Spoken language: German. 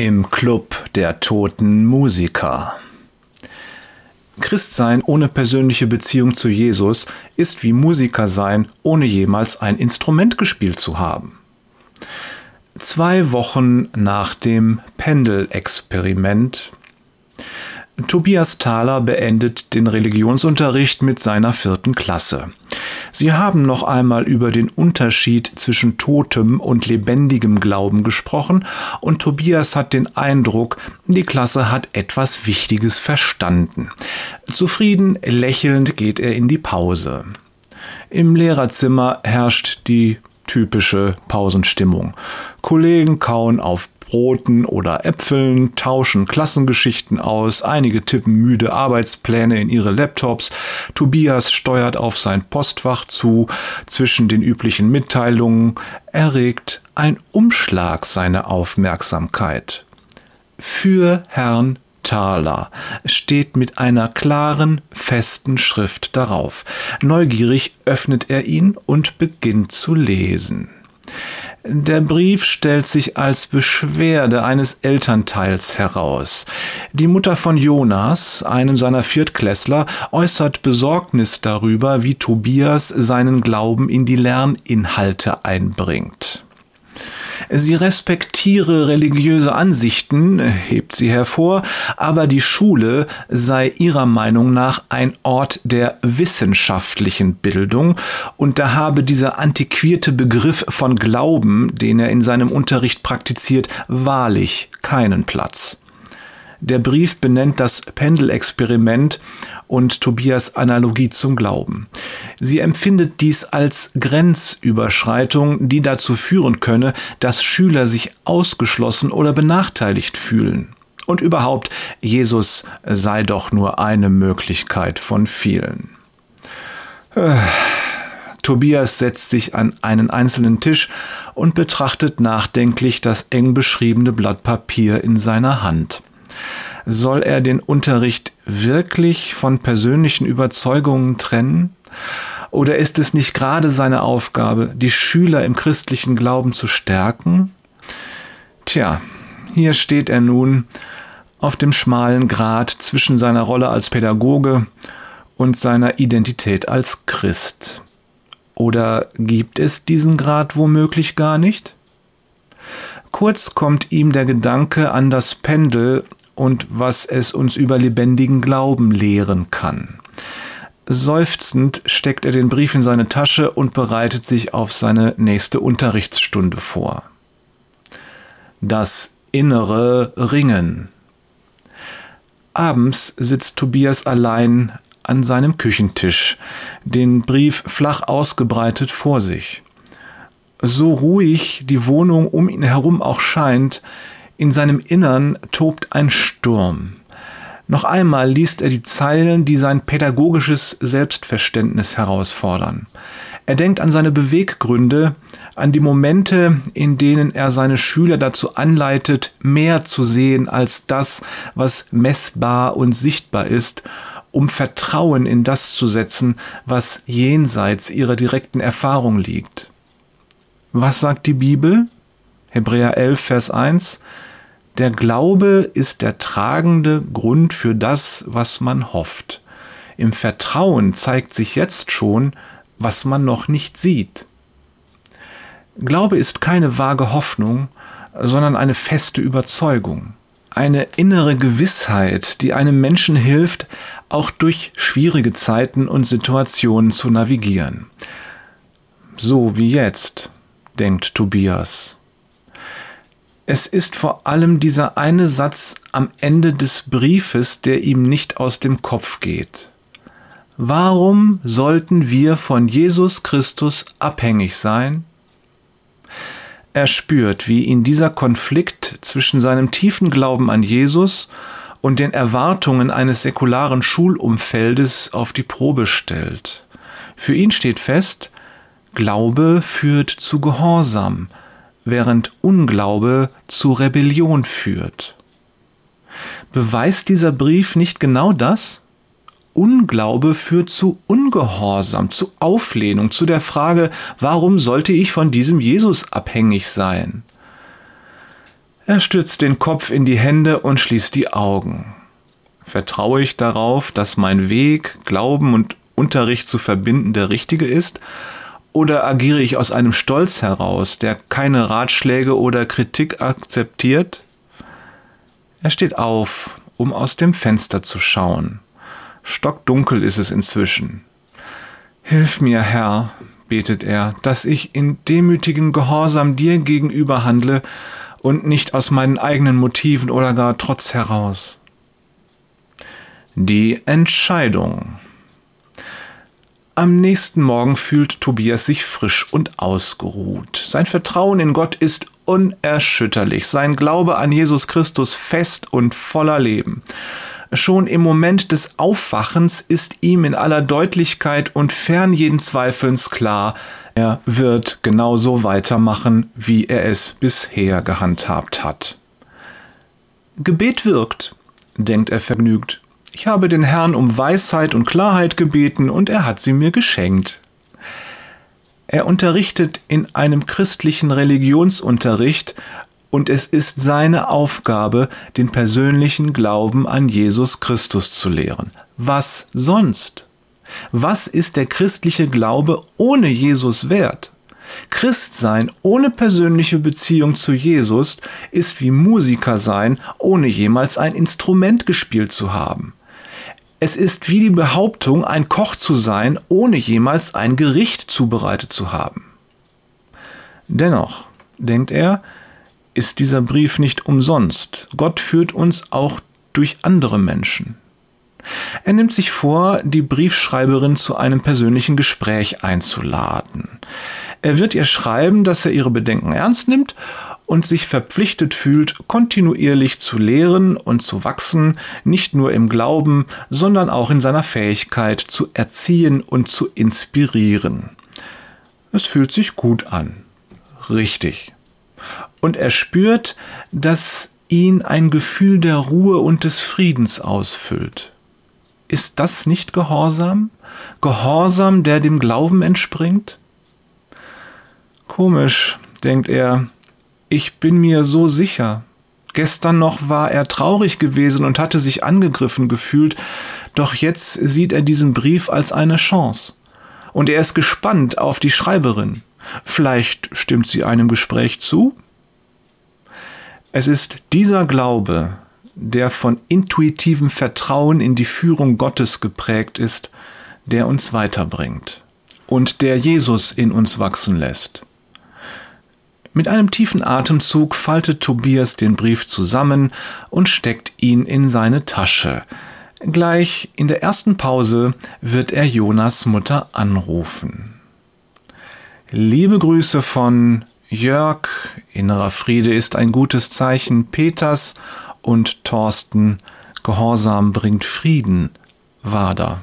Im Club der toten Musiker. Christsein ohne persönliche Beziehung zu Jesus ist wie Musiker sein, ohne jemals ein Instrument gespielt zu haben. Zwei Wochen nach dem Pendelexperiment Tobias Thaler beendet den Religionsunterricht mit seiner vierten Klasse. Sie haben noch einmal über den Unterschied zwischen totem und lebendigem Glauben gesprochen und Tobias hat den Eindruck, die Klasse hat etwas Wichtiges verstanden. Zufrieden lächelnd geht er in die Pause. Im Lehrerzimmer herrscht die typische Pausenstimmung. Kollegen kauen auf Broten oder Äpfeln, tauschen Klassengeschichten aus, einige tippen müde Arbeitspläne in ihre Laptops, Tobias steuert auf sein Postfach zu, zwischen den üblichen Mitteilungen erregt ein Umschlag seine Aufmerksamkeit. Für Herrn Thaler steht mit einer klaren, festen Schrift darauf. Neugierig öffnet er ihn und beginnt zu lesen. Der Brief stellt sich als Beschwerde eines Elternteils heraus. Die Mutter von Jonas, einem seiner Viertklässler, äußert Besorgnis darüber, wie Tobias seinen Glauben in die Lerninhalte einbringt. Sie respektiere religiöse Ansichten, hebt sie hervor, aber die Schule sei ihrer Meinung nach ein Ort der wissenschaftlichen Bildung und da habe dieser antiquierte Begriff von Glauben, den er in seinem Unterricht praktiziert, wahrlich keinen Platz. Der Brief benennt das Pendelexperiment und Tobias Analogie zum Glauben. Sie empfindet dies als Grenzüberschreitung, die dazu führen könne, dass Schüler sich ausgeschlossen oder benachteiligt fühlen. Und überhaupt, Jesus sei doch nur eine Möglichkeit von vielen. Äh, Tobias setzt sich an einen einzelnen Tisch und betrachtet nachdenklich das eng beschriebene Blatt Papier in seiner Hand. Soll er den Unterricht wirklich von persönlichen Überzeugungen trennen? Oder ist es nicht gerade seine Aufgabe, die Schüler im christlichen Glauben zu stärken? Tja, hier steht er nun auf dem schmalen Grat zwischen seiner Rolle als Pädagoge und seiner Identität als Christ. Oder gibt es diesen Grad womöglich gar nicht? Kurz kommt ihm der Gedanke an das Pendel und was es uns über lebendigen Glauben lehren kann. Seufzend steckt er den Brief in seine Tasche und bereitet sich auf seine nächste Unterrichtsstunde vor. Das innere Ringen. Abends sitzt Tobias allein an seinem Küchentisch, den Brief flach ausgebreitet vor sich. So ruhig die Wohnung um ihn herum auch scheint, in seinem Innern tobt ein Sturm. Noch einmal liest er die Zeilen, die sein pädagogisches Selbstverständnis herausfordern. Er denkt an seine Beweggründe, an die Momente, in denen er seine Schüler dazu anleitet, mehr zu sehen als das, was messbar und sichtbar ist, um Vertrauen in das zu setzen, was jenseits ihrer direkten Erfahrung liegt. Was sagt die Bibel? Hebräer 11, Vers 1. Der Glaube ist der tragende Grund für das, was man hofft. Im Vertrauen zeigt sich jetzt schon, was man noch nicht sieht. Glaube ist keine vage Hoffnung, sondern eine feste Überzeugung, eine innere Gewissheit, die einem Menschen hilft, auch durch schwierige Zeiten und Situationen zu navigieren. So wie jetzt, denkt Tobias. Es ist vor allem dieser eine Satz am Ende des Briefes, der ihm nicht aus dem Kopf geht. Warum sollten wir von Jesus Christus abhängig sein? Er spürt, wie ihn dieser Konflikt zwischen seinem tiefen Glauben an Jesus und den Erwartungen eines säkularen Schulumfeldes auf die Probe stellt. Für ihn steht fest, Glaube führt zu Gehorsam, während Unglaube zu Rebellion führt. Beweist dieser Brief nicht genau das? Unglaube führt zu Ungehorsam, zu Auflehnung, zu der Frage, warum sollte ich von diesem Jesus abhängig sein? Er stützt den Kopf in die Hände und schließt die Augen. Vertraue ich darauf, dass mein Weg, Glauben und Unterricht zu verbinden der richtige ist? Oder agiere ich aus einem Stolz heraus, der keine Ratschläge oder Kritik akzeptiert? Er steht auf, um aus dem Fenster zu schauen. Stockdunkel ist es inzwischen. Hilf mir, Herr, betet er, dass ich in demütigen Gehorsam dir gegenüber handle und nicht aus meinen eigenen Motiven oder gar Trotz heraus. Die Entscheidung. Am nächsten Morgen fühlt Tobias sich frisch und ausgeruht. Sein Vertrauen in Gott ist unerschütterlich, sein Glaube an Jesus Christus fest und voller Leben. Schon im Moment des Aufwachens ist ihm in aller Deutlichkeit und fern jeden Zweifelns klar, er wird genauso weitermachen, wie er es bisher gehandhabt hat. Gebet wirkt, denkt er vergnügt. Ich habe den Herrn um Weisheit und Klarheit gebeten und er hat sie mir geschenkt. Er unterrichtet in einem christlichen Religionsunterricht und es ist seine Aufgabe, den persönlichen Glauben an Jesus Christus zu lehren. Was sonst? Was ist der christliche Glaube ohne Jesus wert? Christsein ohne persönliche Beziehung zu Jesus ist wie Musiker sein, ohne jemals ein Instrument gespielt zu haben. Es ist wie die Behauptung, ein Koch zu sein, ohne jemals ein Gericht zubereitet zu haben. Dennoch, denkt er, ist dieser Brief nicht umsonst. Gott führt uns auch durch andere Menschen. Er nimmt sich vor, die Briefschreiberin zu einem persönlichen Gespräch einzuladen. Er wird ihr schreiben, dass er ihre Bedenken ernst nimmt und sich verpflichtet fühlt, kontinuierlich zu lehren und zu wachsen, nicht nur im Glauben, sondern auch in seiner Fähigkeit zu erziehen und zu inspirieren. Es fühlt sich gut an. Richtig. Und er spürt, dass ihn ein Gefühl der Ruhe und des Friedens ausfüllt. Ist das nicht Gehorsam? Gehorsam, der dem Glauben entspringt? Komisch, denkt er, ich bin mir so sicher. Gestern noch war er traurig gewesen und hatte sich angegriffen gefühlt, doch jetzt sieht er diesen Brief als eine Chance. Und er ist gespannt auf die Schreiberin. Vielleicht stimmt sie einem Gespräch zu? Es ist dieser Glaube, der von intuitivem Vertrauen in die Führung Gottes geprägt ist, der uns weiterbringt und der Jesus in uns wachsen lässt. Mit einem tiefen Atemzug faltet Tobias den Brief zusammen und steckt ihn in seine Tasche. Gleich in der ersten Pause wird er Jonas Mutter anrufen. Liebe Grüße von Jörg, innerer Friede ist ein gutes Zeichen Peters und Thorsten, Gehorsam bringt Frieden, Wader.